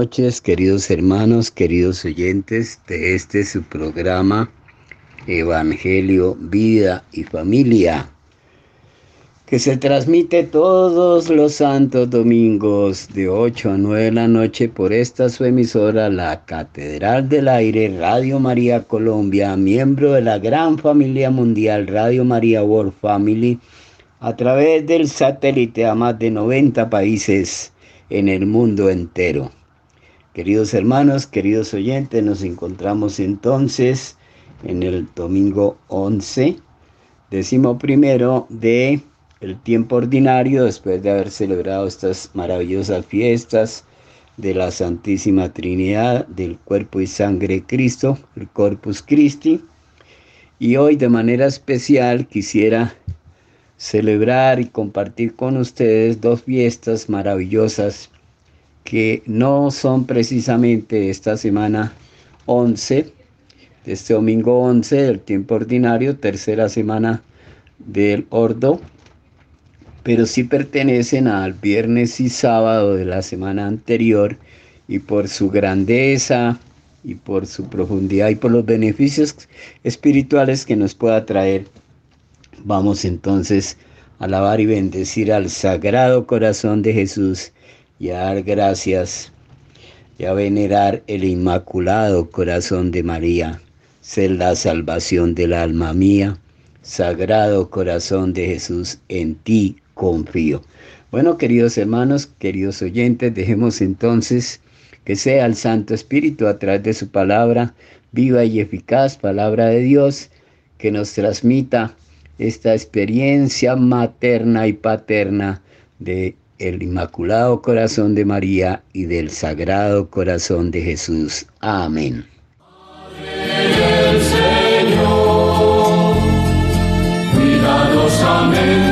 noches, queridos hermanos, queridos oyentes de este su programa Evangelio, Vida y Familia, que se transmite todos los santos domingos de 8 a 9 de la noche por esta su emisora, la Catedral del Aire, Radio María Colombia, miembro de la gran familia mundial Radio María World Family, a través del satélite a más de 90 países en el mundo entero. Queridos hermanos, queridos oyentes, nos encontramos entonces en el domingo 11, décimo primero de el tiempo ordinario, después de haber celebrado estas maravillosas fiestas de la Santísima Trinidad, del cuerpo y sangre de Cristo, el Corpus Christi. Y hoy de manera especial quisiera celebrar y compartir con ustedes dos fiestas maravillosas que no son precisamente esta semana 11, de este domingo 11 del tiempo ordinario, tercera semana del Ordo, pero sí pertenecen al viernes y sábado de la semana anterior y por su grandeza y por su profundidad y por los beneficios espirituales que nos pueda traer Vamos entonces a alabar y bendecir al Sagrado Corazón de Jesús y a dar gracias y a venerar el Inmaculado Corazón de María. Ser la salvación del alma mía. Sagrado Corazón de Jesús, en ti confío. Bueno, queridos hermanos, queridos oyentes, dejemos entonces que sea el Santo Espíritu a través de su palabra, viva y eficaz, palabra de Dios, que nos transmita esta experiencia materna y paterna de el Inmaculado Corazón de María y del Sagrado Corazón de Jesús. Amén. Señor, cuidadosamente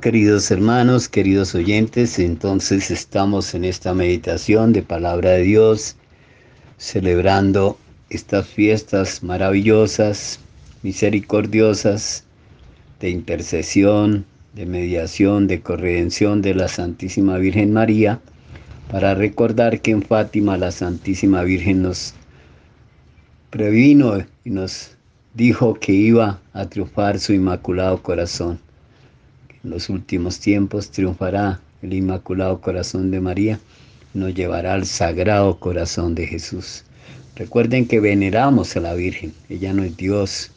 Queridos hermanos, queridos oyentes, entonces estamos en esta meditación de palabra de Dios, celebrando estas fiestas maravillosas, misericordiosas, de intercesión, de mediación, de corredención de la Santísima Virgen María, para recordar que en Fátima la Santísima Virgen nos previno y nos dijo que iba a triunfar su inmaculado corazón en los últimos tiempos triunfará el Inmaculado Corazón de María, nos llevará al Sagrado Corazón de Jesús. Recuerden que veneramos a la Virgen, ella no es Dios,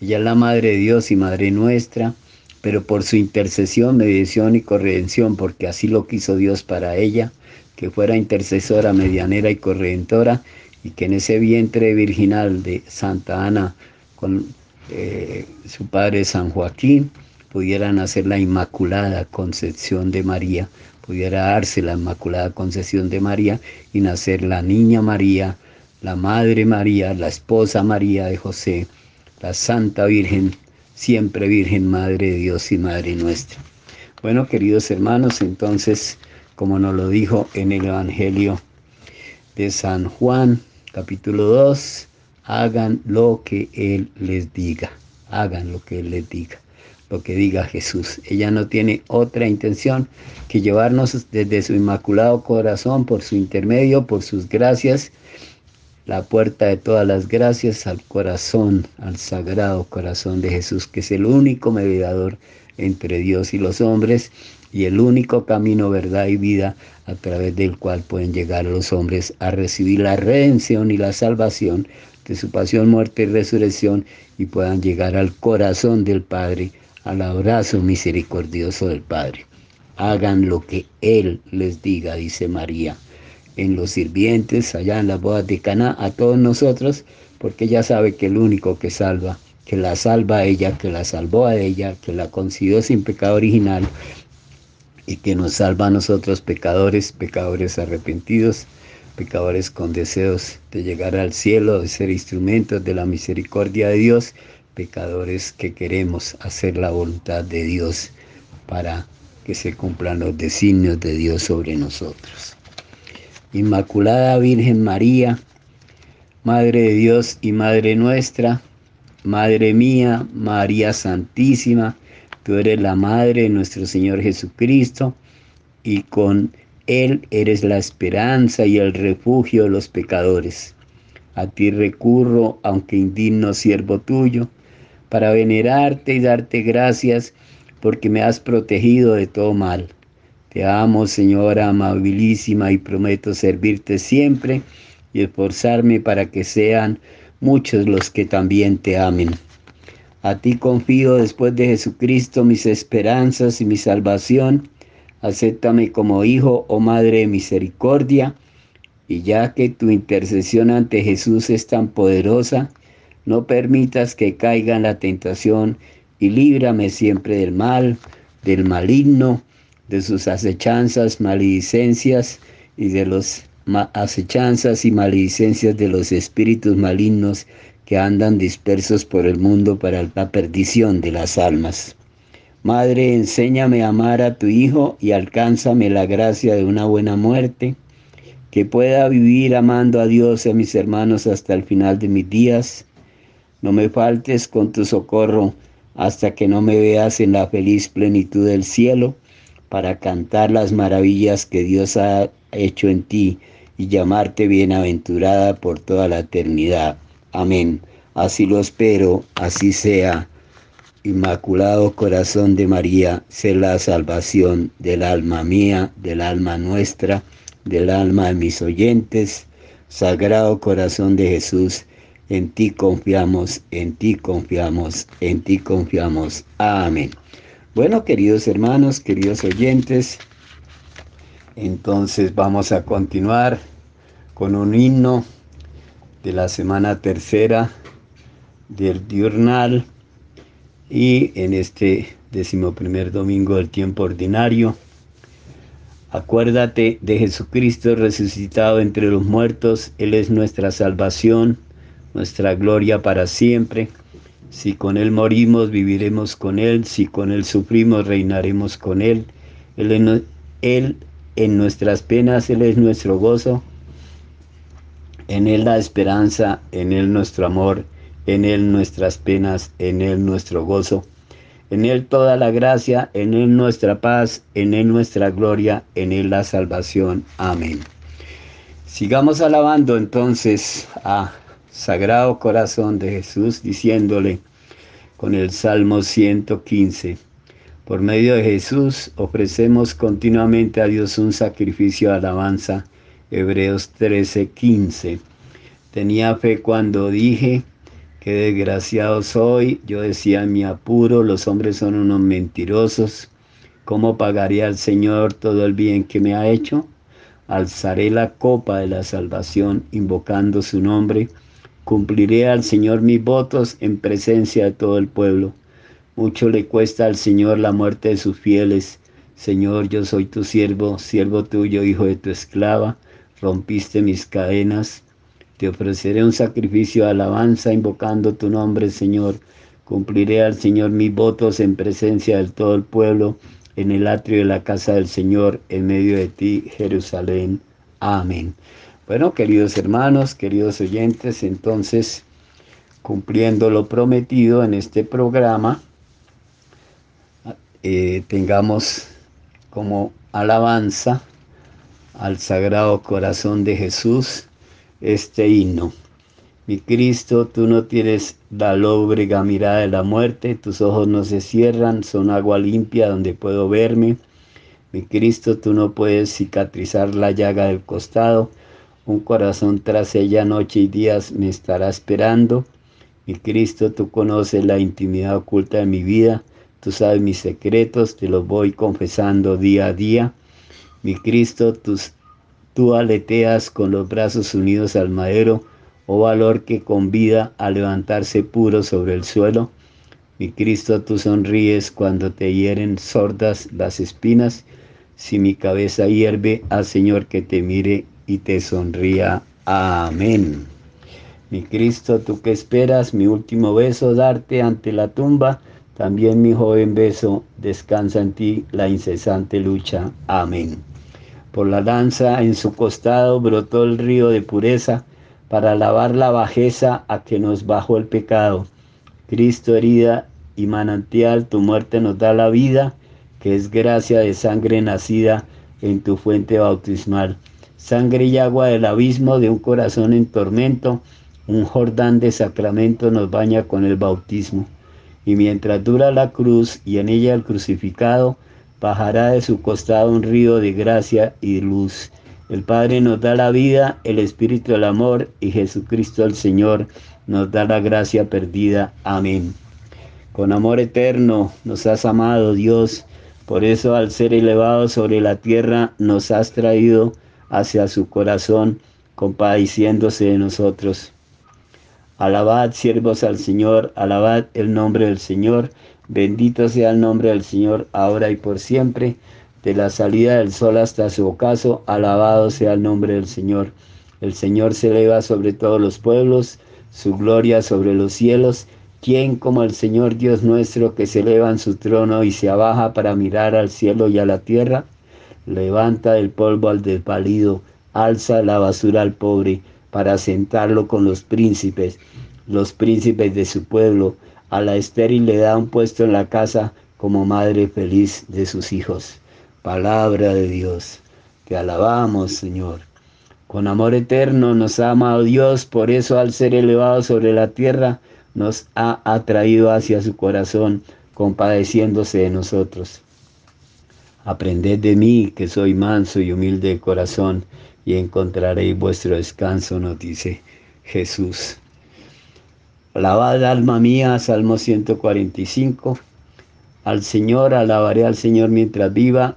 ella es la Madre de Dios y Madre nuestra, pero por su intercesión, mediación y corredención, porque así lo quiso Dios para ella, que fuera intercesora, medianera y corredentora, y que en ese vientre virginal de Santa Ana, con eh, su padre San Joaquín, pudiera nacer la Inmaculada Concepción de María, pudiera darse la Inmaculada Concepción de María y nacer la Niña María, la Madre María, la Esposa María de José, la Santa Virgen, siempre Virgen Madre de Dios y Madre nuestra. Bueno, queridos hermanos, entonces, como nos lo dijo en el Evangelio de San Juan, capítulo 2, hagan lo que Él les diga, hagan lo que Él les diga lo que diga Jesús. Ella no tiene otra intención que llevarnos desde su inmaculado corazón, por su intermedio, por sus gracias, la puerta de todas las gracias al corazón, al sagrado corazón de Jesús, que es el único mediador entre Dios y los hombres y el único camino, verdad y vida a través del cual pueden llegar los hombres a recibir la redención y la salvación de su pasión, muerte y resurrección y puedan llegar al corazón del Padre al abrazo misericordioso del Padre. Hagan lo que Él les diga, dice María, en los sirvientes, allá en las bodas de Caná, a todos nosotros, porque ella sabe que el único que salva, que la salva a ella, que la salvó a ella, que la consiguió sin pecado original y que nos salva a nosotros pecadores, pecadores arrepentidos, pecadores con deseos de llegar al cielo, de ser instrumentos de la misericordia de Dios pecadores que queremos hacer la voluntad de Dios para que se cumplan los designios de Dios sobre nosotros. Inmaculada Virgen María, Madre de Dios y Madre nuestra, Madre mía, María Santísima, tú eres la Madre de nuestro Señor Jesucristo y con Él eres la esperanza y el refugio de los pecadores. A ti recurro, aunque indigno siervo tuyo, para venerarte y darte gracias porque me has protegido de todo mal. Te amo, Señora amabilísima, y prometo servirte siempre y esforzarme para que sean muchos los que también te amen. A ti confío después de Jesucristo mis esperanzas y mi salvación. Acéptame como hijo o madre de misericordia. Y ya que tu intercesión ante Jesús es tan poderosa, no permitas que caiga en la tentación y líbrame siempre del mal, del maligno, de sus acechanzas, maledicencias y de los acechanzas y maledicencias de los espíritus malignos que andan dispersos por el mundo para la perdición de las almas. Madre, enséñame a amar a tu Hijo y alcánzame la gracia de una buena muerte, que pueda vivir amando a Dios y a mis hermanos hasta el final de mis días no me faltes con tu socorro hasta que no me veas en la feliz plenitud del cielo para cantar las maravillas que Dios ha hecho en ti y llamarte bienaventurada por toda la eternidad. Amén. Así lo espero, así sea. Inmaculado Corazón de María, sé la salvación del alma mía, del alma nuestra, del alma de mis oyentes. Sagrado Corazón de Jesús, en ti confiamos, en ti confiamos, en ti confiamos. Amén. Bueno, queridos hermanos, queridos oyentes, entonces vamos a continuar con un himno de la semana tercera del diurnal y en este decimoprimer domingo del tiempo ordinario. Acuérdate de Jesucristo resucitado entre los muertos, Él es nuestra salvación, nuestra gloria para siempre. Si con Él morimos, viviremos con Él, si con Él sufrimos, reinaremos con Él. Él en, nuestras penas, Él es nuestro gozo, en Él la esperanza, en Él nuestro amor, en Él nuestras penas, en Él nuestro gozo en Él toda la gracia, en Él nuestra paz, en Él nuestra gloria, en Él la salvación. Amén. Sigamos alabando entonces a Sagrado Corazón de Jesús, diciéndole con el Salmo 115. Por medio de Jesús ofrecemos continuamente a Dios un sacrificio de alabanza. Hebreos 13:15. Tenía fe cuando dije, Qué desgraciado soy, yo decía en mi apuro, los hombres son unos mentirosos. ¿Cómo pagaré al Señor todo el bien que me ha hecho? Alzaré la copa de la salvación invocando su nombre. Cumpliré al Señor mis votos en presencia de todo el pueblo. Mucho le cuesta al Señor la muerte de sus fieles. Señor, yo soy tu siervo, siervo tuyo, hijo de tu esclava. Rompiste mis cadenas te ofreceré un sacrificio de alabanza invocando tu nombre, Señor. Cumpliré al Señor mis votos en presencia de todo el pueblo, en el atrio de la casa del Señor, en medio de ti, Jerusalén. Amén. Bueno, queridos hermanos, queridos oyentes, entonces, cumpliendo lo prometido en este programa, eh, tengamos como alabanza al Sagrado Corazón de Jesús este himno. Mi Cristo, tú no tienes la lóbrega mirada de la muerte, tus ojos no se cierran, son agua limpia donde puedo verme. Mi Cristo, tú no puedes cicatrizar la llaga del costado, un corazón tras ella noche y días me estará esperando. Mi Cristo, tú conoces la intimidad oculta de mi vida, tú sabes mis secretos, te los voy confesando día a día. Mi Cristo, tus Tú aleteas con los brazos unidos al madero, oh valor que convida a levantarse puro sobre el suelo. Mi Cristo, tú sonríes cuando te hieren sordas las espinas. Si mi cabeza hierve, al Señor que te mire y te sonría. Amén. Mi Cristo, tú que esperas mi último beso darte ante la tumba, también mi joven beso descansa en ti la incesante lucha. Amén. Por la lanza en su costado brotó el río de pureza para lavar la bajeza a que nos bajó el pecado. Cristo herida y manantial, tu muerte nos da la vida, que es gracia de sangre nacida en tu fuente bautismal. Sangre y agua del abismo de un corazón en tormento, un Jordán de sacramento nos baña con el bautismo. Y mientras dura la cruz y en ella el crucificado, bajará de su costado un río de gracia y luz. El Padre nos da la vida, el Espíritu el amor y Jesucristo el Señor nos da la gracia perdida. Amén. Con amor eterno nos has amado Dios, por eso al ser elevado sobre la tierra nos has traído hacia su corazón, compadeciéndose de nosotros. Alabad, siervos al Señor, alabad el nombre del Señor Bendito sea el nombre del Señor, ahora y por siempre. De la salida del sol hasta su ocaso, alabado sea el nombre del Señor. El Señor se eleva sobre todos los pueblos, su gloria sobre los cielos. ¿Quién como el Señor Dios nuestro que se eleva en su trono y se abaja para mirar al cielo y a la tierra? Levanta del polvo al desvalido, alza la basura al pobre, para sentarlo con los príncipes, los príncipes de su pueblo a la estéril le da un puesto en la casa como madre feliz de sus hijos. Palabra de Dios. Te alabamos, Señor. Con amor eterno nos ha amado Dios, por eso al ser elevado sobre la tierra, nos ha atraído hacia su corazón, compadeciéndose de nosotros. Aprended de mí, que soy manso y humilde de corazón, y encontraréis vuestro descanso, nos dice Jesús. Alabad alma mía, Salmo 145. Al Señor, alabaré al Señor mientras viva.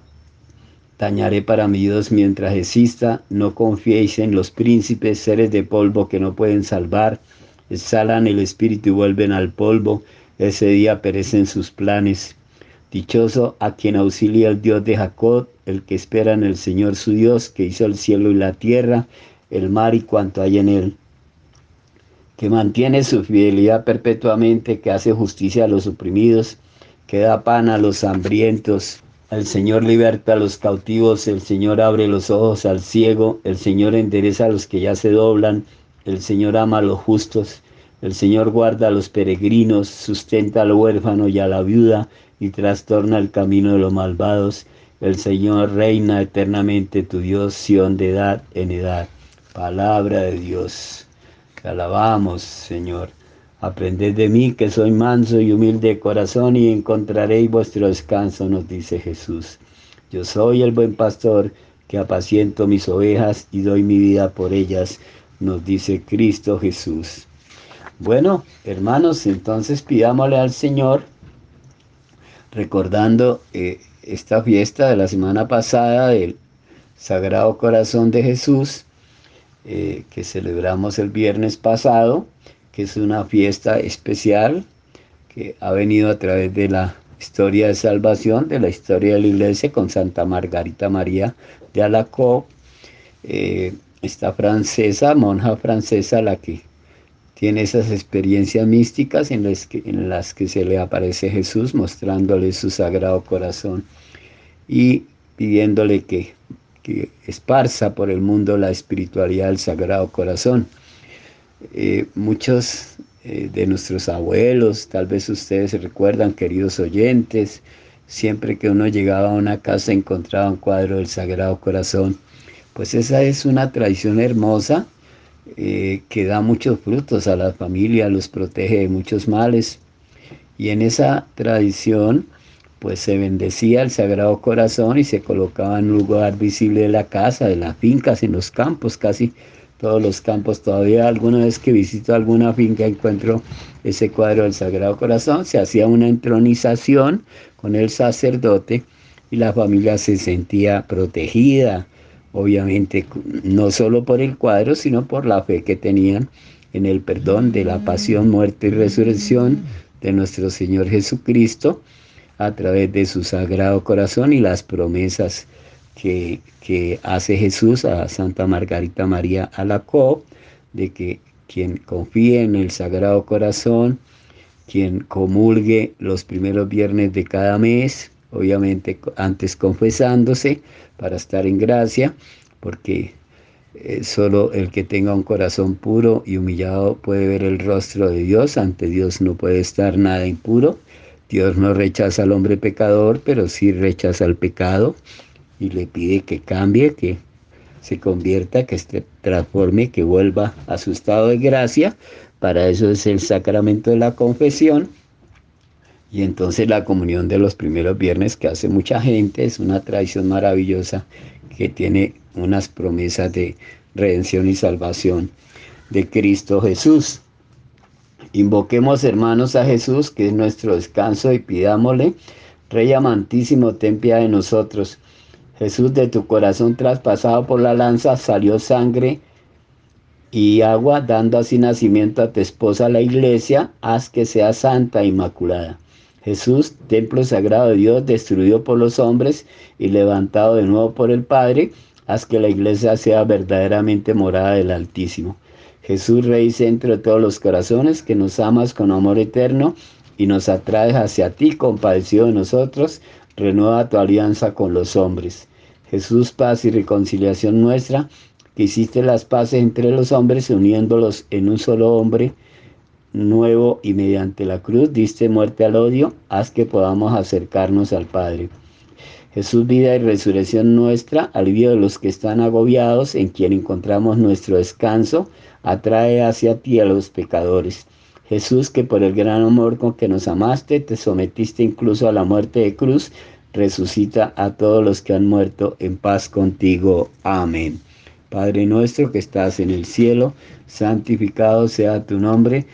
Tañaré para mi Dios mientras exista, no confiéis en los príncipes, seres de polvo que no pueden salvar, exhalan el espíritu y vuelven al polvo, ese día perecen sus planes. Dichoso a quien auxilia el Dios de Jacob, el que espera en el Señor su Dios, que hizo el cielo y la tierra, el mar y cuanto hay en él, que mantiene su fidelidad perpetuamente, que hace justicia a los oprimidos, que da pan a los hambrientos. El Señor liberta a los cautivos, el Señor abre los ojos al ciego, el Señor endereza a los que ya se doblan, el Señor ama a los justos, el Señor guarda a los peregrinos, sustenta al huérfano y a la viuda, y trastorna el camino de los malvados. El Señor reina eternamente, tu Dios, Sión de edad en edad. Palabra de Dios. Te alabamos, Señor. Aprended de mí que soy manso y humilde de corazón y encontraréis vuestro descanso, nos dice Jesús. Yo soy el buen pastor que apaciento mis ovejas y doy mi vida por ellas, nos dice Cristo Jesús. Bueno, hermanos, entonces pidámosle al Señor recordando eh, esta fiesta de la semana pasada del Sagrado Corazón de Jesús, eh, que celebramos el viernes pasado, que es una fiesta especial que ha venido a través de la historia de salvación, de la historia de la iglesia con Santa Margarita María de Alacoque, eh, esta francesa, monja francesa, la que tiene esas experiencias místicas en las, que, se le aparece Jesús mostrándole su sagrado corazón y pidiéndole que, que esparza por el mundo la espiritualidad del sagrado corazón. Eh, muchos eh, de nuestros abuelos, tal vez ustedes recuerdan, queridos oyentes, siempre que uno llegaba a una casa encontraba un cuadro del Sagrado Corazón. Pues esa es una tradición hermosa eh, que da muchos frutos a la familia, los protege de muchos males. Y en esa tradición, pues se bendecía el Sagrado Corazón y se colocaba en un lugar visible de la casa, de las fincas, en los campos, casi todos los campos. Todavía alguna vez que visito alguna finca encuentro ese cuadro del Sagrado Corazón. Se hacía una entronización con el sacerdote y la familia se sentía protegida, obviamente no solo por el cuadro, sino por la fe que tenían en el perdón de la pasión, muerte y resurrección de nuestro Señor Jesucristo a través de su sagrado corazón y las promesas que, que hace Jesús a Santa Margarita María Alacoque, de que quien confíe en el sagrado corazón, quien comulgue los primeros viernes de cada mes, obviamente antes confesándose para estar en gracia, porque eh, solo el que tenga un corazón puro y humillado puede ver el rostro de Dios, ante Dios no puede estar nada impuro. Dios no rechaza al hombre pecador, pero sí rechaza al pecado y le pide que cambie, que se convierta, que se transforme, que vuelva a su estado de gracia. Para eso es el sacramento de la confesión y entonces la comunión de los primeros viernes que hace mucha gente es una tradición maravillosa que tiene unas promesas de redención y salvación de Cristo Jesús. Invoquemos hermanos a Jesús, que es nuestro descanso, y pidámosle, Rey amantísimo, ten piedad de nosotros. Jesús, de tu corazón traspasado por la lanza salió sangre y agua, dando así nacimiento a tu esposa la iglesia, haz que sea santa e inmaculada. Jesús, templo sagrado de Dios, destruido por los hombres y levantado de nuevo por el Padre, haz que la iglesia sea verdaderamente morada del Altísimo. Jesús, Rey centro de todos los corazones, que nos amas con amor eterno y nos atraes hacia ti, compadecido de nosotros, renueva tu alianza con los hombres. Jesús, paz y reconciliación nuestra, que hiciste las paces entre los hombres uniéndolos en un solo hombre, nuevo y mediante la cruz diste muerte al odio, haz que podamos acercarnos al Padre. Jesús, vida y resurrección nuestra, alivio de los que están agobiados, en quien encontramos nuestro descanso, atrae hacia ti a los pecadores. Jesús, que por el gran amor con que nos amaste, te sometiste incluso a la muerte de cruz, resucita a todos los que han muerto en paz contigo. Amén. Padre nuestro que estás en el cielo, santificado sea tu nombre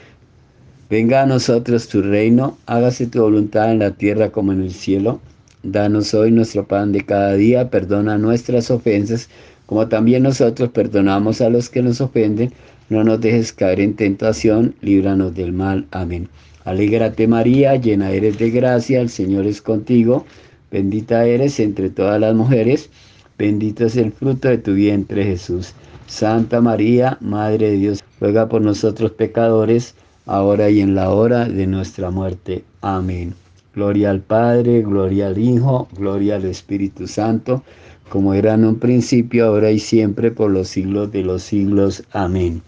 Venga a nosotros tu reino, hágase tu voluntad en la tierra como en el cielo. danos hoy nuestro pan de cada día, perdona nuestras ofensas, como también nosotros perdonamos a los que nos ofenden, no nos dejes caer en tentación, líbranos del mal. Amén. Alégrate María, llena eres de gracia, el Señor es contigo, bendita eres entre todas las mujeres, bendito es el fruto de tu vientre Jesús. Santa María, Madre de Dios, ruega por nosotros pecadores, ahora y en la hora de nuestra muerte. Amén. Gloria al Padre, gloria al Hijo, gloria al Espíritu Santo, como era en un principio, ahora y siempre, por los siglos de los siglos. Amén.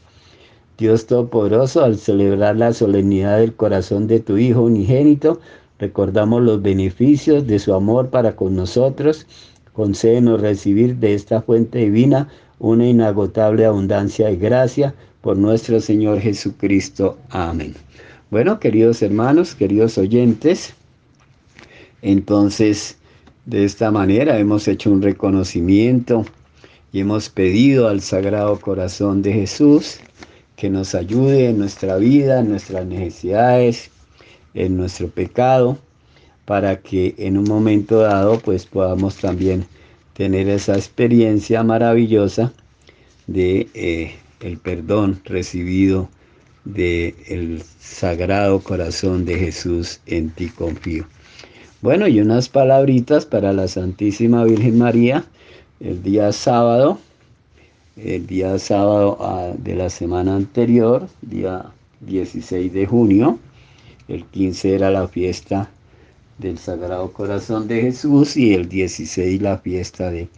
Dios Todopoderoso, al celebrar la solemnidad del corazón de tu Hijo unigénito, recordamos los beneficios de su amor para con nosotros. Concédenos recibir de esta fuente divina una inagotable abundancia de gracia por nuestro Señor Jesucristo. Amén. Bueno, queridos hermanos, queridos oyentes, entonces de esta manera hemos hecho un reconocimiento y hemos pedido al Sagrado Corazón de Jesús que nos ayude en nuestra vida, en nuestras necesidades, en nuestro pecado, para que en un momento dado pues podamos también tener esa experiencia maravillosa de eh, el perdón recibido del el sagrado corazón de Jesús en ti confío. Bueno, y unas palabritas para la Santísima Virgen María el día sábado, el día sábado ah, de la semana anterior, día 16 de junio, el 15 era la fiesta del Sagrado Corazón de Jesús y el 16 la fiesta del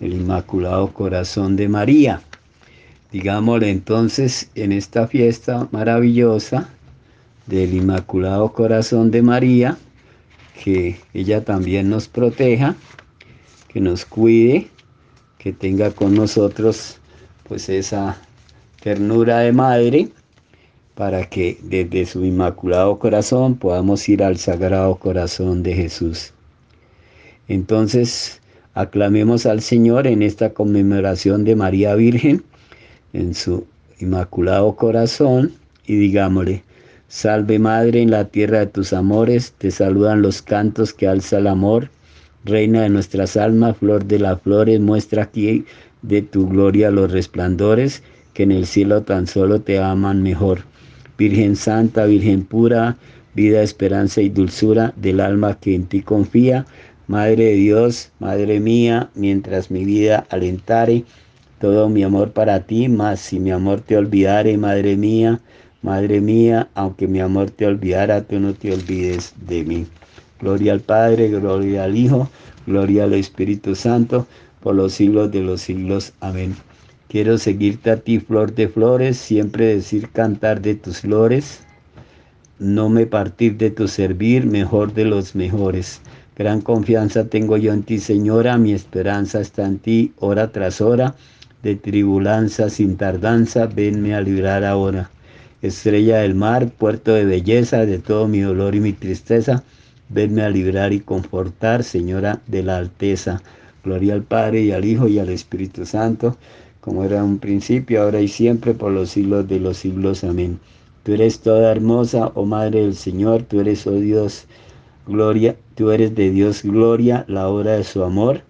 Inmaculado Corazón de María. Digámosle entonces en esta fiesta maravillosa del Inmaculado Corazón de María, que ella también nos proteja, que nos cuide, que tenga con nosotros pues esa ternura de madre para que desde su inmaculado corazón podamos ir al sagrado corazón de Jesús. Entonces, aclamemos al Señor en esta conmemoración de María Virgen, en su inmaculado corazón, y digámosle, Salve Madre en la tierra de tus amores, te saludan los cantos que alza el amor, Reina de nuestras almas, flor de las flores, muestra aquí de tu gloria los resplandores, que en el cielo tan solo te aman mejor. Virgen Santa, Virgen pura, vida, esperanza y dulzura del alma que en ti confía. Madre de Dios, Madre mía, mientras mi vida alentare, todo mi amor para ti, mas si mi amor te olvidare, Madre mía, Madre mía, aunque mi amor te olvidara, tú no te olvides de mí. Gloria al Padre, gloria al Hijo, gloria al Espíritu Santo, por los siglos de los siglos. Amén. Quiero seguirte a ti, flor de flores, siempre decir cantar de tus flores, no me partir de tu servir, mejor de los mejores. Gran confianza tengo yo en ti, Señora, mi esperanza está en ti, hora tras hora, de tribulanza sin tardanza, venme a librar ahora. Estrella del mar, puerto de belleza, de todo mi dolor y mi tristeza, venme a librar y confortar, Señora de la Alteza. Gloria al Padre y al Hijo y al Espíritu Santo como era en un principio, ahora y siempre, por los siglos de los siglos. Amén. Tú eres toda hermosa, oh Madre del Señor, tú eres, oh Dios, gloria, tú eres de Dios gloria, la obra de su amor.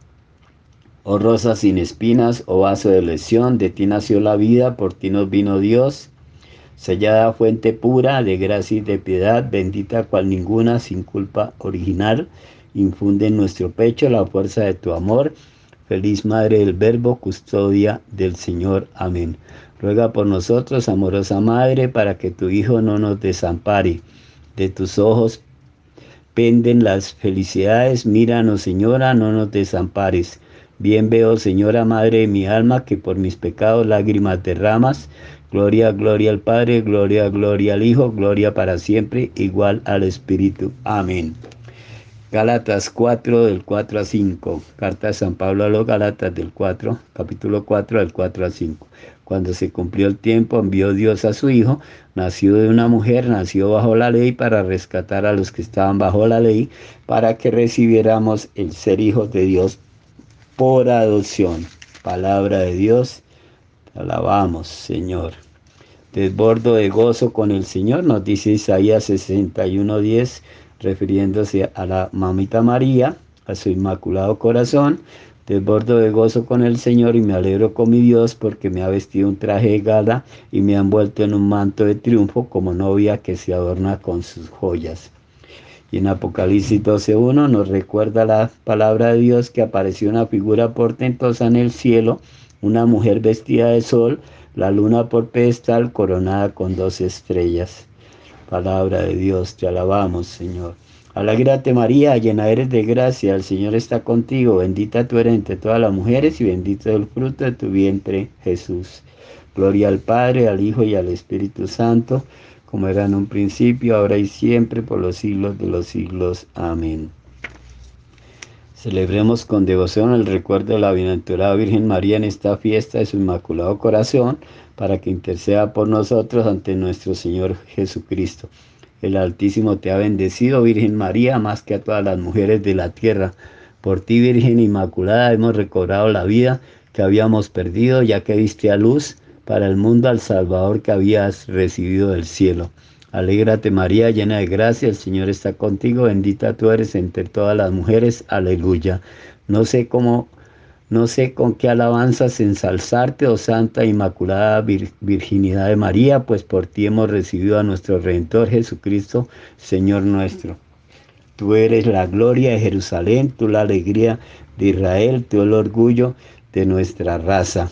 Oh rosa sin espinas, oh vaso de lesión, de ti nació la vida, por ti nos vino Dios. Sellada fuente pura de gracia y de piedad, bendita cual ninguna, sin culpa original, infunde en nuestro pecho la fuerza de tu amor Feliz Madre del Verbo, custodia del Señor. Amén. Ruega por nosotros, amorosa Madre, para que tu Hijo no nos desampare. De tus ojos penden las felicidades. Míranos, Señora, no nos desampares. Bien veo, Señora Madre de mi alma, que por mis pecados lágrimas derramas. Gloria, gloria al Padre, gloria, gloria al Hijo, gloria para siempre, igual al Espíritu. Amén. Gálatas 4 del 4 a 5. Carta de San Pablo a los Gálatas del 4, capítulo 4 del 4 a 5. Cuando se cumplió el tiempo, envió Dios a su Hijo, nació de una mujer, nació bajo la ley para rescatar a los que estaban bajo la ley, para que recibiéramos el ser hijos de Dios por adopción. Palabra de Dios, te alabamos, Señor. Desbordo de gozo con el Señor, nos dice Isaías 61, 10 refiriéndose a la mamita María, a su inmaculado corazón. Desbordo de gozo con el Señor y me alegro con mi Dios porque me ha vestido un traje de gala y me ha envuelto en un manto de triunfo como novia que se adorna con sus joyas. Y en Apocalipsis 12.1 nos recuerda la palabra de Dios que apareció una figura portentosa en el cielo, una mujer vestida de sol, la luna por pedestal coronada con dos estrellas. Palabra de Dios, te alabamos, Señor. Alégrate María, llena eres de gracia, el Señor está contigo, bendita tú eres entre todas las mujeres y bendito es el fruto de tu vientre, Jesús. Gloria al Padre, al Hijo y al Espíritu Santo, como era en un principio, ahora y siempre, por los siglos de los siglos. Amén. Celebremos con devoción el recuerdo de la bienaventurada Virgen María en esta fiesta de su Inmaculado Corazón, para que interceda por nosotros ante nuestro Señor Jesucristo. El Altísimo te ha bendecido, Virgen María, más que a todas las mujeres de la tierra. Por ti, Virgen Inmaculada, hemos recobrado la vida que habíamos perdido, ya que diste a luz para el mundo al Salvador que habías recibido del cielo. Alégrate María, llena de gracia, el Señor está contigo, bendita tú eres entre todas las mujeres, aleluya. No sé cómo no sé con qué alabanzas ensalzarte, oh Santa Inmaculada Virginidad de María, pues por ti hemos recibido a nuestro Redentor Jesucristo, Señor nuestro. Tú eres la gloria de Jerusalén, tú la alegría de Israel, tú el orgullo de nuestra raza.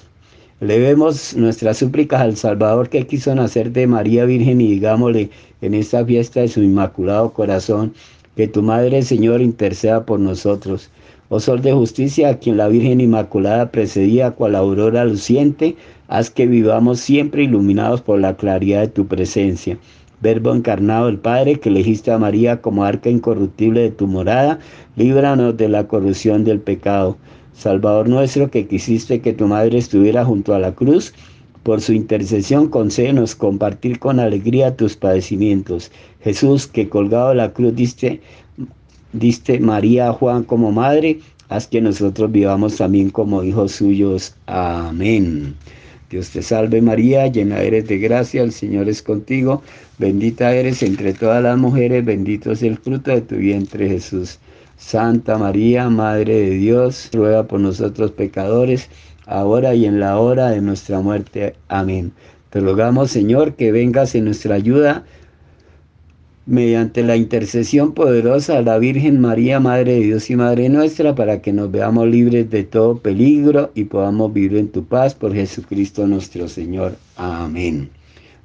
Levemos nuestras súplicas al Salvador que quiso nacer de María Virgen y digámosle en esta fiesta de su Inmaculado Corazón, que tu Madre Señor interceda por nosotros Oh Sol de justicia, a quien la Virgen Inmaculada precedía cual aurora luciente, haz que vivamos siempre iluminados por la claridad de tu presencia. Verbo encarnado el Padre, que elegiste a María como arca incorruptible de tu morada, líbranos de la corrupción del pecado. Salvador nuestro, que quisiste que tu Madre estuviera junto a la cruz, por su intercesión concédenos compartir con alegría tus padecimientos. Jesús, que colgado de la cruz diste diste María a Juan como madre, haz que nosotros vivamos también como hijos suyos. Amén. Dios te salve María, llena eres de gracia, el Señor es contigo, bendita eres entre todas las mujeres, bendito es el fruto de tu vientre Jesús. Santa María, Madre de Dios, ruega por nosotros pecadores, ahora y en la hora de nuestra muerte. Amén. Te rogamos Señor que vengas en nuestra ayuda mediante la intercesión poderosa de la Virgen María, Madre de Dios y Madre nuestra, para que nos veamos libres de todo peligro y podamos vivir en tu paz por Jesucristo nuestro Señor. Amén.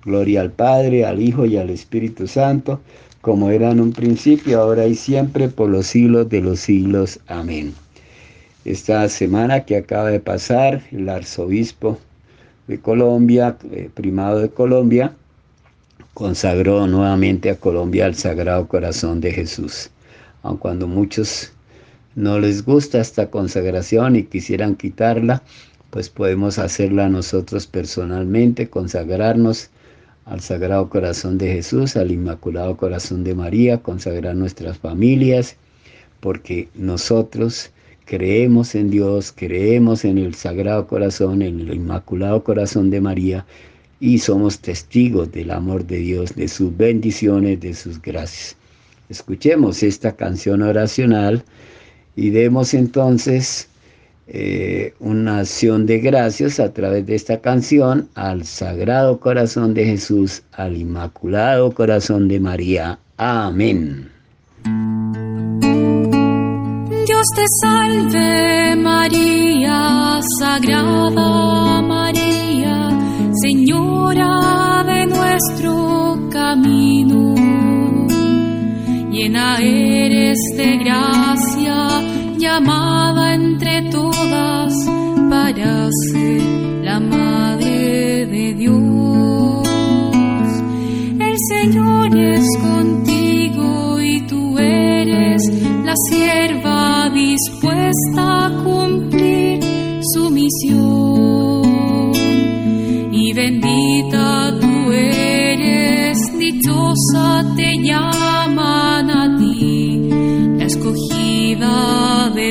Gloria al Padre, al Hijo y al Espíritu Santo, como era en un principio, ahora y siempre, por los siglos de los siglos. Amén. Esta semana que acaba de pasar, el arzobispo de Colombia, eh, primado de Colombia, consagró nuevamente a Colombia al Sagrado Corazón de Jesús. Aun cuando muchos no les gusta esta consagración y quisieran quitarla, pues podemos hacerla nosotros personalmente, consagrarnos al Sagrado Corazón de Jesús, al Inmaculado Corazón de María, consagrar nuestras familias, porque nosotros creemos en Dios, creemos en el Sagrado Corazón, en el Inmaculado Corazón de María, y somos testigos del amor de Dios, de sus bendiciones, de sus gracias. Escuchemos esta canción oracional y demos entonces eh, una acción de gracias a través de esta canción al Sagrado Corazón de Jesús, al Inmaculado Corazón de María. Amén. Dios te salve María, Sagrada María, Señor de nuestro camino. Llena eres de gracia, llamada entre todas para ser la Madre de Dios. El Señor es contigo y tú eres la sierva dispuesta a cumplir su misión. Y bendita tú eres, dichosa te llaman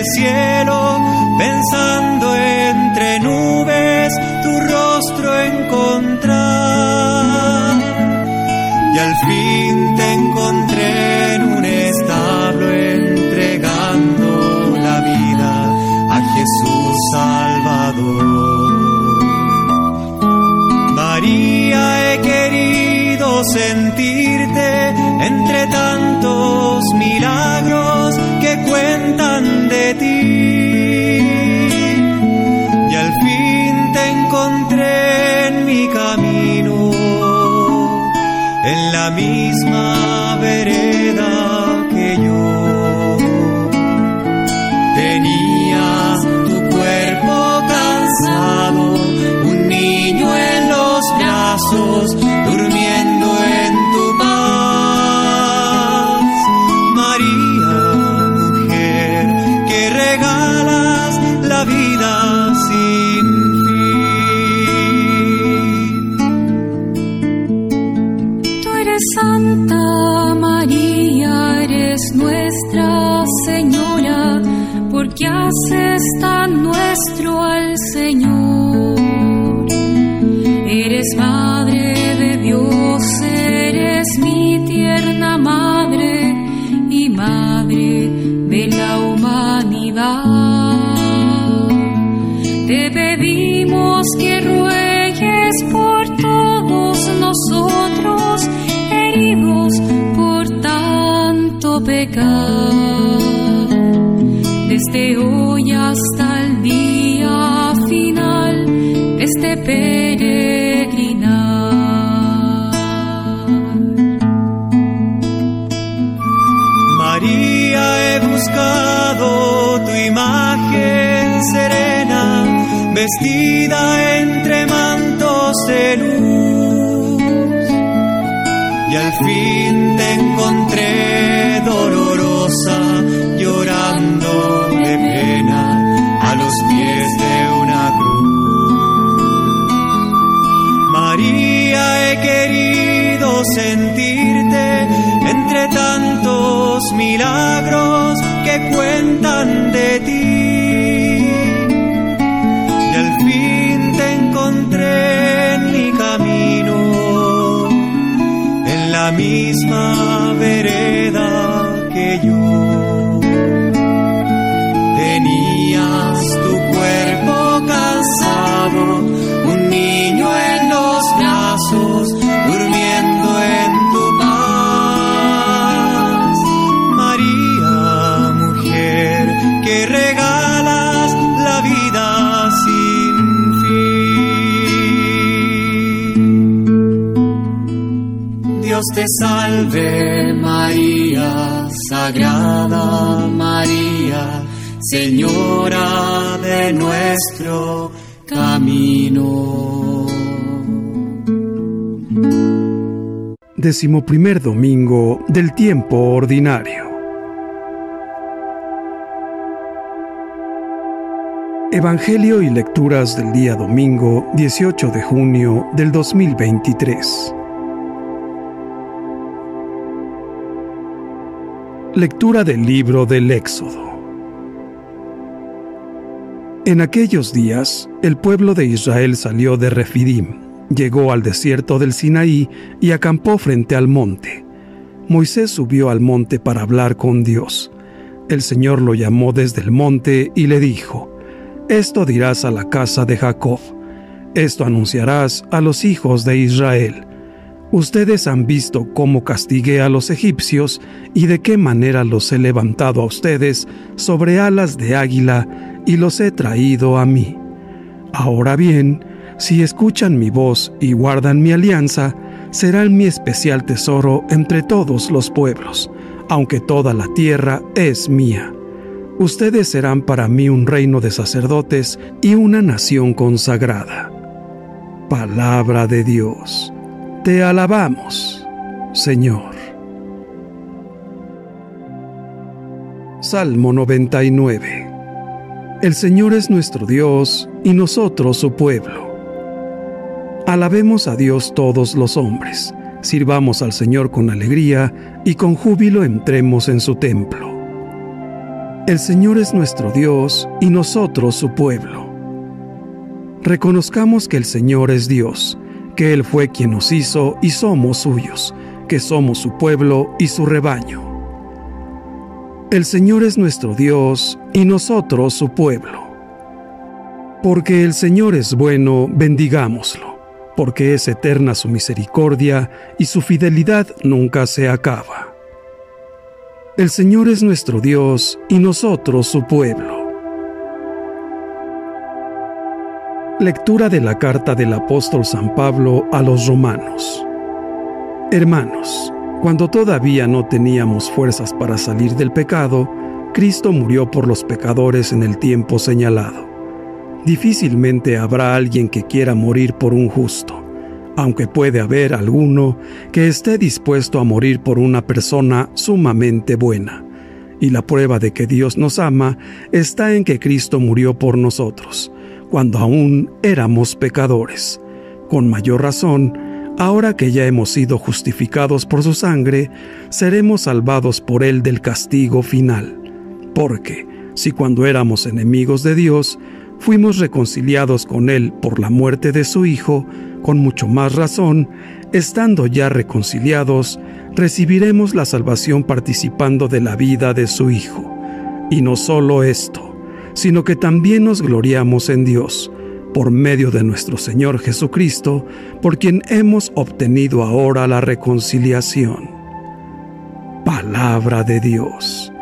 el cielo, pensando entre nubes tu rostro encontrar. Y al fin te encontré en un establo entregando la vida a Jesús Salvador. María, he querido sentirte entre tantos milagros que cuentan la misma peregrinar. María, he buscado tu imagen serena, vestida entre mantos de luz. Y al fin te encontré sentirte entre tantos milagros que cuentan de ti. Y al fin te encontré en mi camino, en la misma vereda te salve María, Sagrada María, Señora de nuestro camino. Decimoprimer domingo del tiempo ordinario. Evangelio y lecturas del día domingo 18 de junio del 2023. Lectura del libro del Éxodo. En aquellos días, el pueblo de Israel salió de Refidim, llegó al desierto del Sinaí y acampó frente al monte. Moisés subió al monte para hablar con Dios. El Señor lo llamó desde el monte y le dijo, Esto dirás a la casa de Jacob, esto anunciarás a los hijos de Israel. Ustedes han visto cómo castigué a los egipcios y de qué manera los he levantado a ustedes sobre alas de águila y los he traído a mí. Ahora bien, si escuchan mi voz y guardan mi alianza, serán mi especial tesoro entre todos los pueblos, aunque toda la tierra es mía. Ustedes serán para mí un reino de sacerdotes y una nación consagrada. Palabra de Dios. Te alabamos, Señor. Salmo 99 El Señor es nuestro Dios y nosotros su pueblo. Alabemos a Dios todos los hombres, sirvamos al Señor con alegría y con júbilo entremos en su templo. El Señor es nuestro Dios y nosotros su pueblo. Reconozcamos que el Señor es Dios, que Él fue quien nos hizo y somos suyos, que somos su pueblo y su rebaño. El Señor es nuestro Dios y nosotros su pueblo. Porque el Señor es bueno, bendigámoslo, porque es eterna su misericordia y su fidelidad nunca se acaba. El Señor es nuestro Dios y nosotros su pueblo. Lectura de la carta del apóstol San Pablo a los romanos. Hermanos, cuando todavía no teníamos fuerzas para salir del pecado, Cristo murió por los pecadores en el tiempo señalado. Difícilmente habrá alguien que quiera morir por un justo, aunque puede haber alguno que esté dispuesto a morir por una persona sumamente buena. Y la prueba de que Dios nos ama está en que Cristo murió por nosotros, cuando aún éramos pecadores. Con mayor razón, Ahora que ya hemos sido justificados por su sangre, seremos salvados por él del castigo final. Porque, si cuando éramos enemigos de Dios, fuimos reconciliados con él por la muerte de su Hijo, con mucho más razón, estando ya reconciliados, recibiremos la salvación participando de la vida de su Hijo. Y no solo esto, sino que también nos gloriamos en Dios por medio de nuestro Señor Jesucristo, por quien hemos obtenido ahora la reconciliación. Palabra de Dios.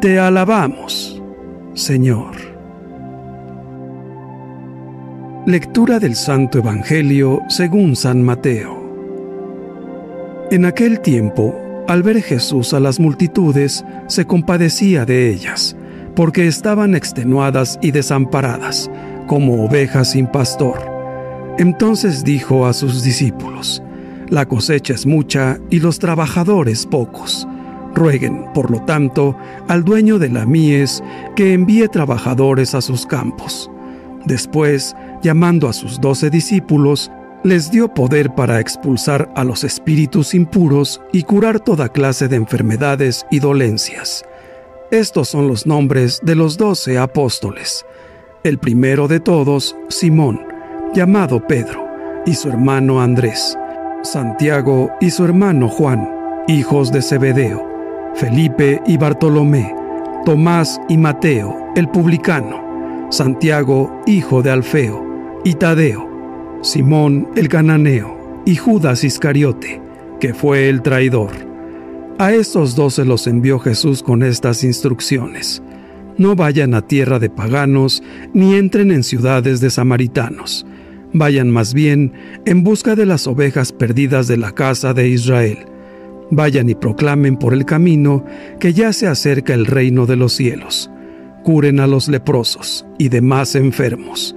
Te alabamos, Señor. Lectura del Santo Evangelio según San Mateo. En aquel tiempo, al ver Jesús a las multitudes, se compadecía de ellas, porque estaban extenuadas y desamparadas como ovejas sin pastor. Entonces dijo a sus discípulos, La cosecha es mucha y los trabajadores pocos. Rueguen, por lo tanto, al dueño de la mies que envíe trabajadores a sus campos. Después, llamando a sus doce discípulos, les dio poder para expulsar a los espíritus impuros y curar toda clase de enfermedades y dolencias. Estos son los nombres de los doce apóstoles. El primero de todos, Simón, llamado Pedro, y su hermano Andrés, Santiago y su hermano Juan, hijos de Zebedeo, Felipe y Bartolomé, Tomás y Mateo, el publicano, Santiago, hijo de Alfeo, y Tadeo, Simón el cananeo, y Judas Iscariote, que fue el traidor. A estos dos se los envió Jesús con estas instrucciones no vayan a tierra de paganos, ni entren en ciudades de samaritanos. Vayan más bien en busca de las ovejas perdidas de la casa de Israel. Vayan y proclamen por el camino que ya se acerca el reino de los cielos. Curen a los leprosos y demás enfermos.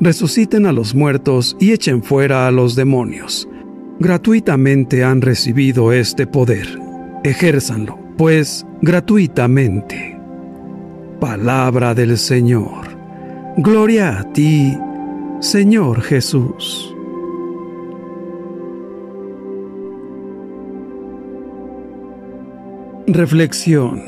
Resuciten a los muertos y echen fuera a los demonios. Gratuitamente han recibido este poder. Ejérzanlo, pues, gratuitamente. Palabra del Señor. Gloria a ti, Señor Jesús. Reflexión.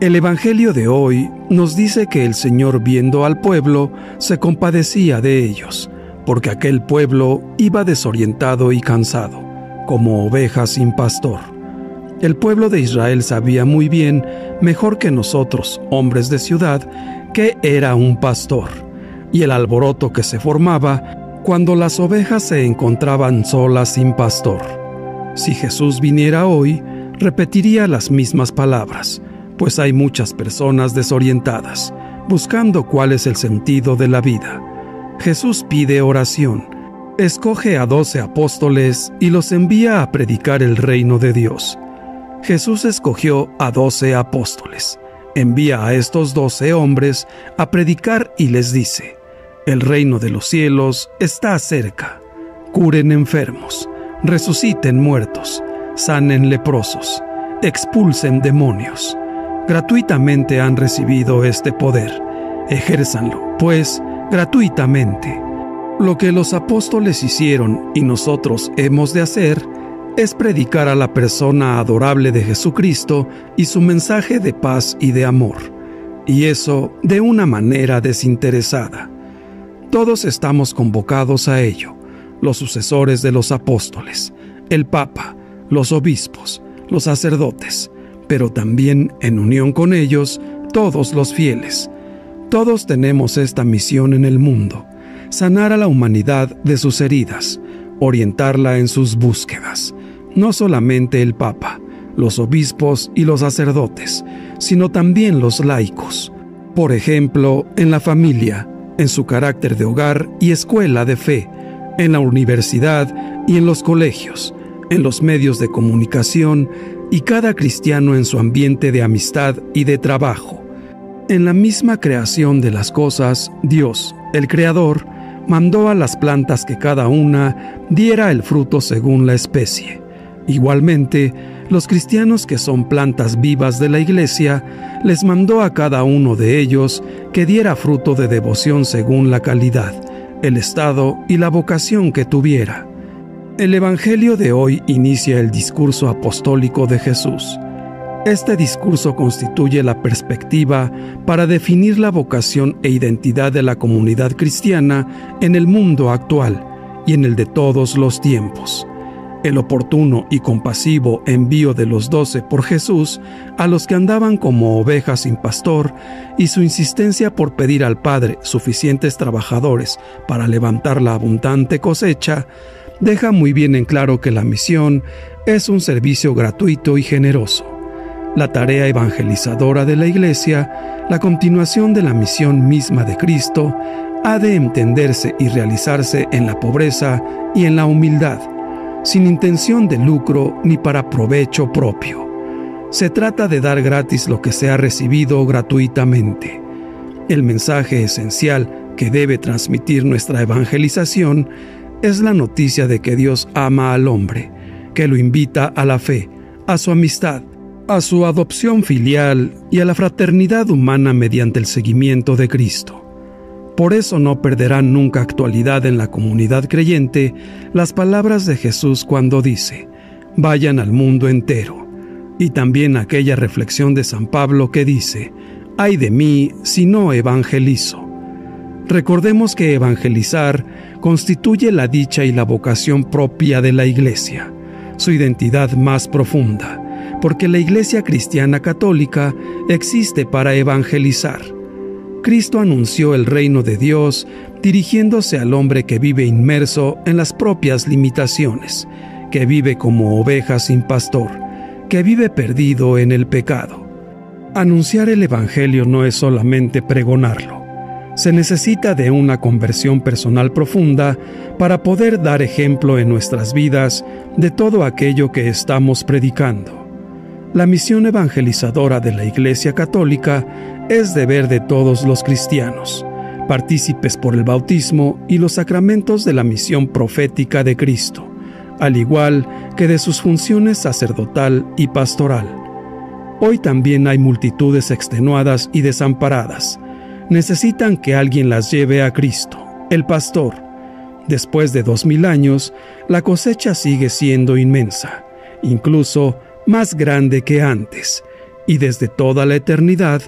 El Evangelio de hoy nos dice que el Señor viendo al pueblo se compadecía de ellos, porque aquel pueblo iba desorientado y cansado, como ovejas sin pastor. El pueblo de Israel sabía muy bien, mejor que nosotros, hombres de ciudad, que era un pastor, y el alboroto que se formaba cuando las ovejas se encontraban solas sin pastor. Si Jesús viniera hoy, repetiría las mismas palabras, pues hay muchas personas desorientadas, buscando cuál es el sentido de la vida. Jesús pide oración, escoge a doce apóstoles y los envía a predicar el reino de Dios. Jesús escogió a doce apóstoles, envía a estos doce hombres a predicar y les dice, el reino de los cielos está cerca, curen enfermos, resuciten muertos, sanen leprosos, expulsen demonios. Gratuitamente han recibido este poder, Ejérzanlo, pues, gratuitamente. Lo que los apóstoles hicieron y nosotros hemos de hacer es predicar a la persona adorable de Jesucristo y su mensaje de paz y de amor, y eso de una manera desinteresada. Todos estamos convocados a ello, los sucesores de los apóstoles, el Papa, los obispos, los sacerdotes, pero también en unión con ellos todos los fieles. Todos tenemos esta misión en el mundo, sanar a la humanidad de sus heridas, orientarla en sus búsquedas no solamente el Papa, los obispos y los sacerdotes, sino también los laicos. Por ejemplo, en la familia, en su carácter de hogar y escuela de fe, en la universidad y en los colegios, en los medios de comunicación y cada cristiano en su ambiente de amistad y de trabajo. En la misma creación de las cosas, Dios, el Creador, mandó a las plantas que cada una diera el fruto según la especie. Igualmente, los cristianos que son plantas vivas de la iglesia, les mandó a cada uno de ellos que diera fruto de devoción según la calidad, el estado y la vocación que tuviera. El Evangelio de hoy inicia el discurso apostólico de Jesús. Este discurso constituye la perspectiva para definir la vocación e identidad de la comunidad cristiana en el mundo actual y en el de todos los tiempos el oportuno y compasivo envío de los doce por Jesús a los que andaban como ovejas sin pastor y su insistencia por pedir al Padre suficientes trabajadores para levantar la abundante cosecha, deja muy bien en claro que la misión es un servicio gratuito y generoso. La tarea evangelizadora de la Iglesia, la continuación de la misión misma de Cristo, ha de entenderse y realizarse en la pobreza y en la humildad, sin intención de lucro ni para provecho propio. Se trata de dar gratis lo que se ha recibido gratuitamente. El mensaje esencial que debe transmitir nuestra evangelización es la noticia de que Dios ama al hombre, que lo invita a la fe, a su amistad, a su adopción filial y a la fraternidad humana mediante el seguimiento de Cristo. Por eso no perderán nunca actualidad en la comunidad creyente las palabras de Jesús cuando dice, vayan al mundo entero, y también aquella reflexión de San Pablo que dice, ay de mí si no evangelizo. Recordemos que evangelizar constituye la dicha y la vocación propia de la Iglesia, su identidad más profunda, porque la Iglesia cristiana católica existe para evangelizar Cristo anunció el reino de Dios dirigiéndose al hombre que vive inmerso en las propias limitaciones, que vive como oveja sin pastor, que vive perdido en el pecado. Anunciar el Evangelio no es solamente pregonarlo. Se necesita de una conversión personal profunda para poder dar ejemplo en nuestras vidas de todo aquello que estamos predicando. La misión evangelizadora de la Iglesia Católica es deber de todos los cristianos, partícipes por el bautismo y los sacramentos de la misión profética de Cristo, al igual que de sus funciones sacerdotal y pastoral. Hoy también hay multitudes extenuadas y desamparadas. Necesitan que alguien las lleve a Cristo, el pastor. Después de dos mil años, la cosecha sigue siendo inmensa, incluso más grande que antes, y desde toda la eternidad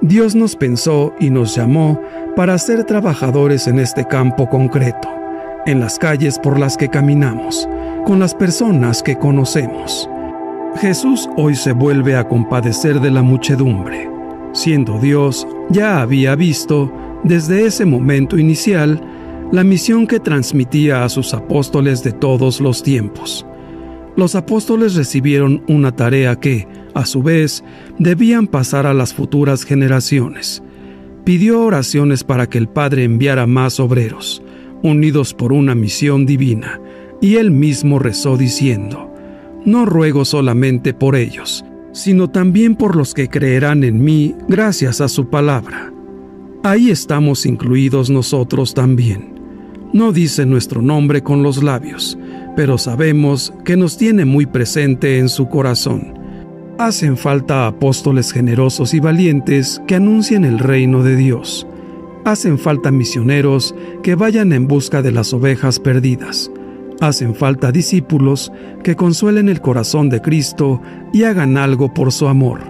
Dios nos pensó y nos llamó para ser trabajadores en este campo concreto, en las calles por las que caminamos, con las personas que conocemos. Jesús hoy se vuelve a compadecer de la muchedumbre. Siendo Dios, ya había visto, desde ese momento inicial, la misión que transmitía a sus apóstoles de todos los tiempos. Los apóstoles recibieron una tarea que, a su vez, debían pasar a las futuras generaciones. Pidió oraciones para que el Padre enviara más obreros, unidos por una misión divina, y él mismo rezó diciendo, No ruego solamente por ellos, sino también por los que creerán en mí gracias a su palabra. Ahí estamos incluidos nosotros también. No dice nuestro nombre con los labios, pero sabemos que nos tiene muy presente en su corazón Hacen falta apóstoles generosos y valientes que anuncien el reino de Dios, Hacen falta misioneros que vayan en busca de las ovejas perdidas. Hacen falta discípulos que consuelen el corazón de Cristo y hagan algo por su amor.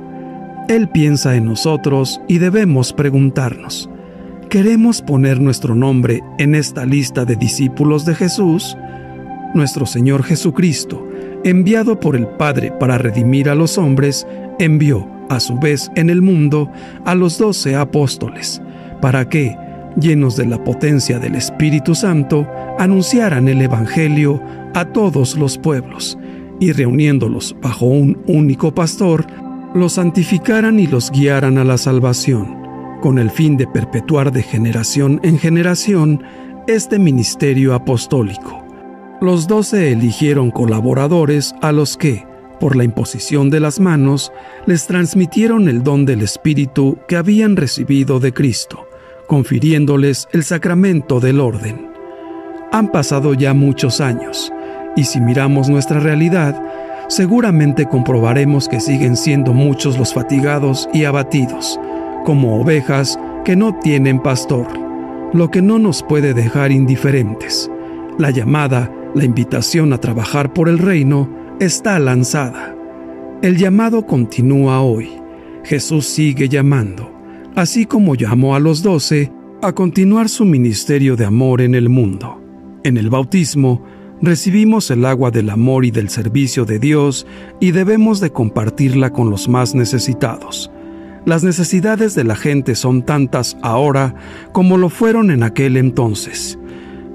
Él piensa en nosotros y debemos preguntarnos, ¿queremos poner nuestro nombre en esta lista de discípulos de Jesús? Nuestro Señor Jesucristo, enviado por el Padre para redimir a los hombres, envió, a su vez, en el mundo a los doce apóstoles para que, llenos de la potencia del Espíritu Santo, anunciaran el Evangelio a todos los pueblos, y reuniéndolos bajo un único pastor, los santificaran y los guiaran a la salvación, con el fin de perpetuar de generación en generación este ministerio apostólico. Los doce eligieron colaboradores a los que, por la imposición de las manos, les transmitieron el don del Espíritu que habían recibido de Cristo confiriéndoles el sacramento del orden. Han pasado ya muchos años, y si miramos nuestra realidad, seguramente comprobaremos que siguen siendo muchos los fatigados y abatidos, como ovejas que no tienen pastor, lo que no nos puede dejar indiferentes. La llamada, la invitación a trabajar por el reino, está lanzada. El llamado continúa hoy. Jesús sigue llamando así como llamó a los doce a continuar su ministerio de amor en el mundo. En el bautismo, recibimos el agua del amor y del servicio de Dios y debemos de compartirla con los más necesitados. Las necesidades de la gente son tantas ahora como lo fueron en aquel entonces.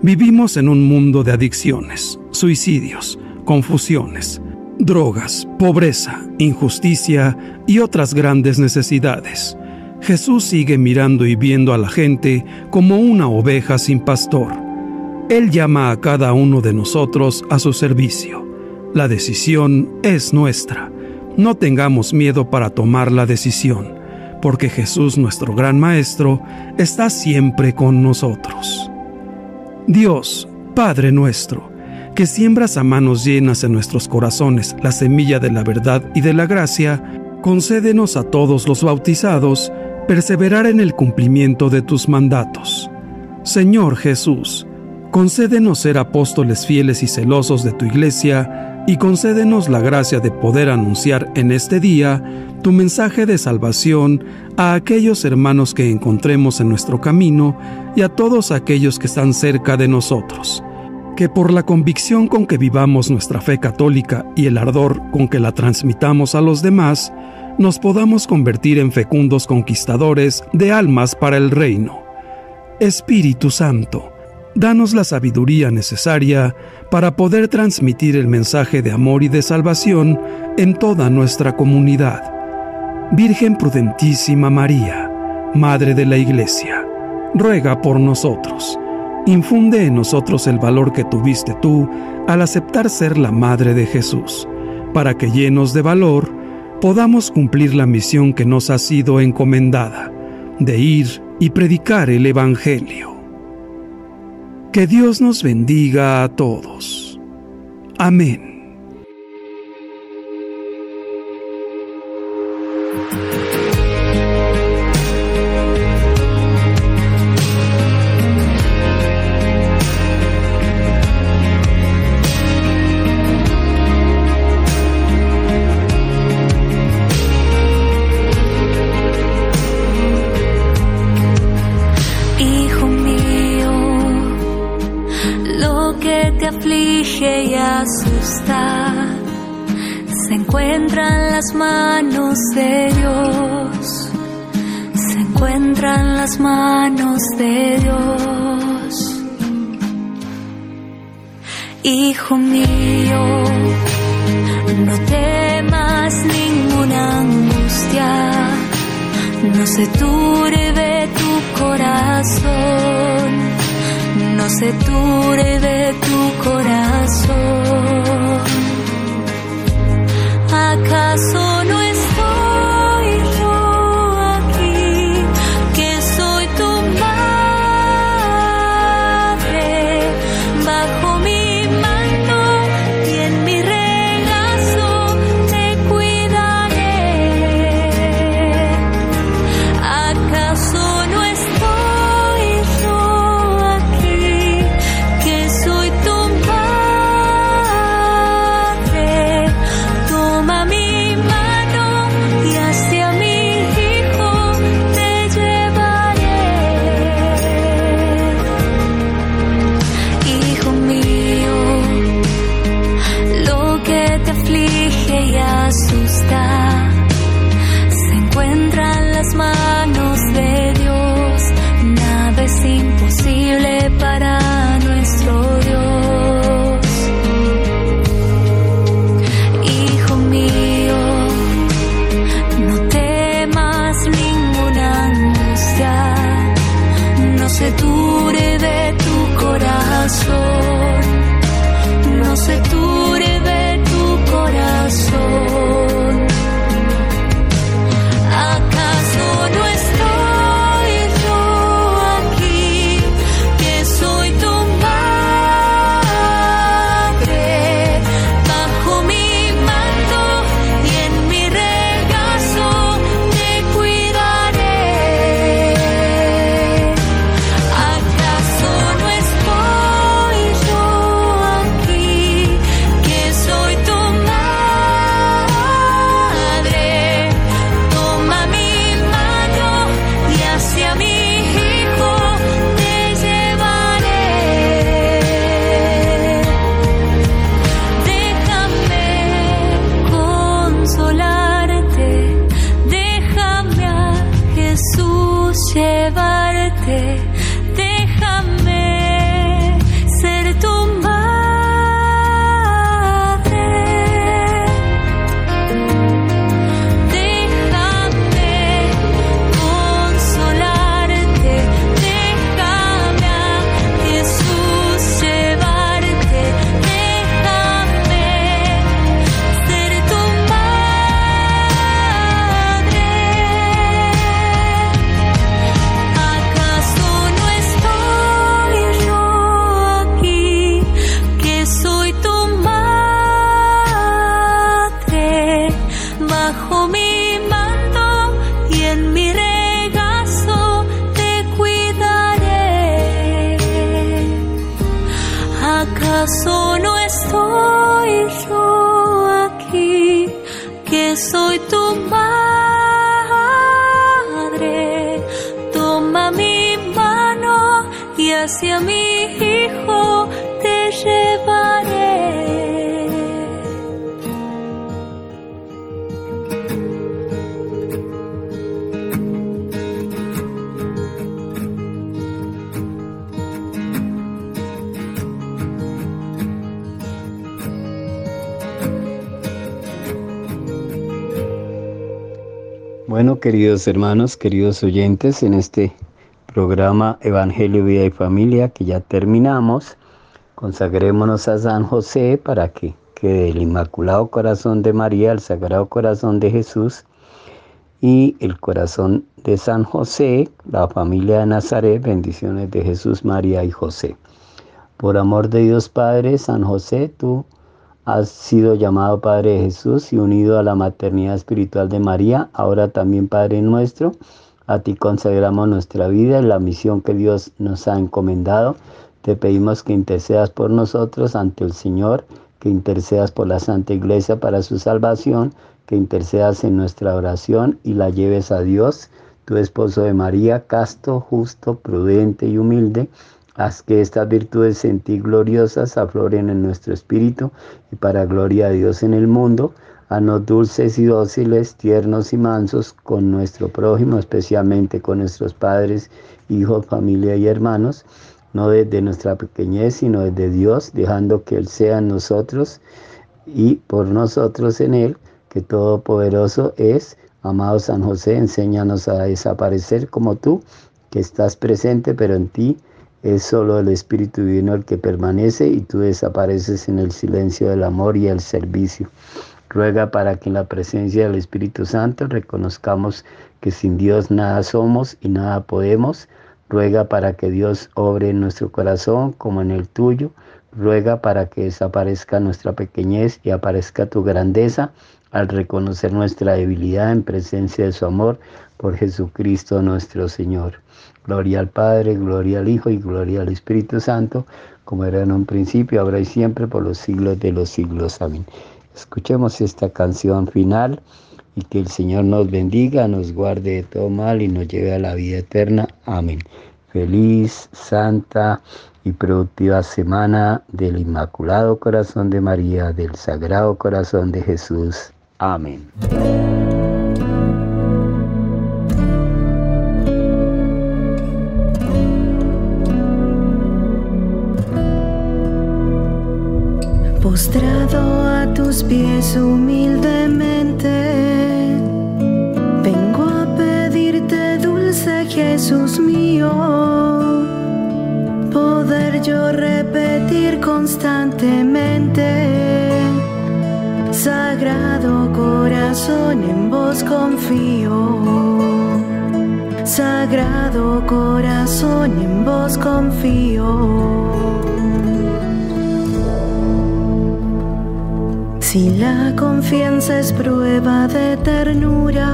Vivimos en un mundo de adicciones, suicidios, confusiones, drogas, pobreza, injusticia y otras grandes necesidades. Jesús sigue mirando y viendo a la gente como una oveja sin pastor. Él llama a cada uno de nosotros a su servicio. La decisión es nuestra. No tengamos miedo para tomar la decisión, porque Jesús nuestro gran Maestro está siempre con nosotros. Dios, Padre nuestro, que siembras a manos llenas en nuestros corazones la semilla de la verdad y de la gracia, concédenos a todos los bautizados perseverar en el cumplimiento de tus mandatos. Señor Jesús, concédenos ser apóstoles fieles y celosos de tu iglesia y concédenos la gracia de poder anunciar en este día tu mensaje de salvación a aquellos hermanos que encontremos en nuestro camino y a todos aquellos que están cerca de nosotros. Que por la convicción con que vivamos nuestra fe católica y el ardor con que la transmitamos a los demás, nos podamos convertir en fecundos conquistadores de almas para el reino. Espíritu Santo, danos la sabiduría necesaria para poder transmitir el mensaje de amor y de salvación en toda nuestra comunidad. Virgen prudentísima María, Madre de la Iglesia, ruega por nosotros. Infunde en nosotros el valor que tuviste tú al aceptar ser la Madre de Jesús, para que llenos de valor, podamos cumplir la misión que nos ha sido encomendada, de ir y predicar el Evangelio. Que Dios nos bendiga a todos. Amén. Manos de Dios. Hijo mío, no temas ninguna angustia, no se turbe tu corazón no se turbe tu queridos hermanos, queridos oyentes, en este programa Evangelio, Vida y Familia que ya terminamos, consagrémonos a San José para que quede el Inmaculado Corazón de María, el Sagrado Corazón de Jesús y el corazón de San José, la familia de Nazaret, bendiciones de Jesús, María y José. Por amor de Dios Padre, San José, tú has sido llamado Padre de Jesús y unido a la maternidad espiritual de María, ahora también Padre nuestro. A ti consagramos nuestra vida y la misión que Dios nos ha encomendado. Te pedimos que intercedas por nosotros ante el Señor, que intercedas por la Santa Iglesia para su salvación, que intercedas en nuestra oración y la lleves a Dios, tu esposo de María, casto, justo, prudente y humilde. Haz que estas virtudes en ti gloriosas afloren en nuestro espíritu y para gloria de Dios en el mundo. Haznos dulces y dóciles, tiernos y mansos con nuestro prójimo, especialmente con nuestros padres, hijos, familia y hermanos, no desde nuestra pequeñez, sino desde Dios, dejando que Él sea en nosotros y por nosotros en Él, que Todopoderoso es. Amado San José, enséñanos a desaparecer como tú, que estás presente, pero en ti es solo el Espíritu Divino el que permanece y tú desapareces en el silencio del amor y el servicio. Ruega para que en la presencia del Espíritu Santo reconozcamos que sin Dios nada somos y nada podemos. Ruega para que Dios obre en nuestro corazón como en el tuyo. Ruega para que desaparezca nuestra pequeñez y aparezca tu grandeza al reconocer nuestra debilidad en presencia de su amor por Jesucristo nuestro Señor. Gloria al Padre, gloria al Hijo y gloria al Espíritu Santo, como era en un principio, ahora y siempre, por los siglos de los siglos. Amén. Escuchemos esta canción final y que el Señor nos bendiga, nos guarde de todo mal y nos lleve a la vida eterna. Amén. Feliz, santa y productiva semana del Inmaculado Corazón de María, del Sagrado Corazón de Jesús. Amén. Tus pies humildemente. Vengo a pedirte, dulce Jesús mío, poder yo repetir constantemente. Sagrado corazón, en vos confío. Sagrado corazón, en vos confío. Si la confianza es prueba de ternura,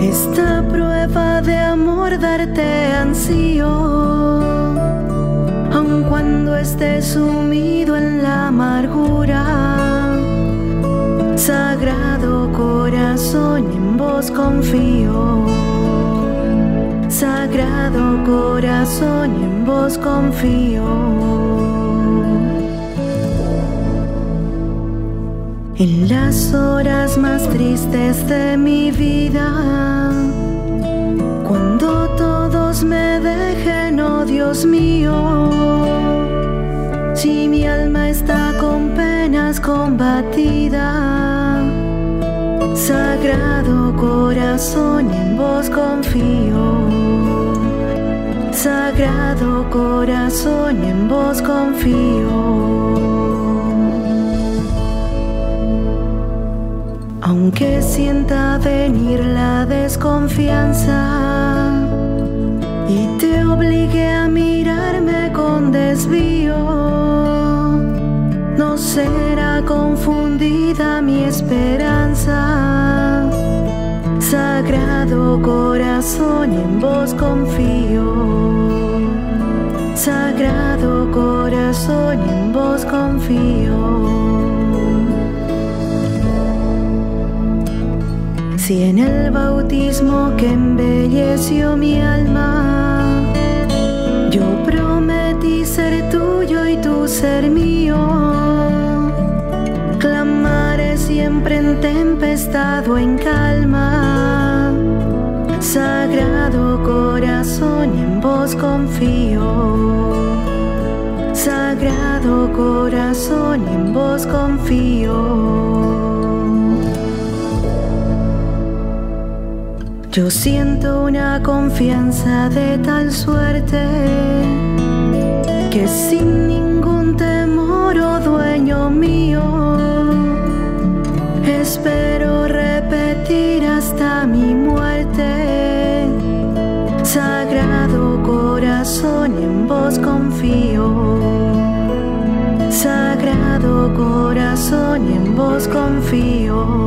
esta prueba de amor darte ansío, aun cuando estés sumido en la amargura. Sagrado corazón, en vos confío. Sagrado corazón, en vos confío. Las horas más tristes de mi vida, cuando todos me dejen, oh Dios mío, si mi alma está con penas combatida, Sagrado corazón, en vos confío. Sagrado corazón, en vos confío. Aunque sienta venir la desconfianza y te obligue a mirarme con desvío, no será confundida mi esperanza. Sagrado corazón, en vos confío. Sagrado corazón, Si en el bautismo que embelleció mi alma, yo prometí ser tuyo y tú ser mío, clamaré siempre en tempestad o en calma. Sagrado corazón, en vos confío. Sagrado corazón, en vos confío. Yo siento una confianza de tal suerte que sin ningún temor, oh dueño mío, espero repetir hasta mi muerte. Sagrado corazón, en vos confío. Sagrado corazón, en vos confío.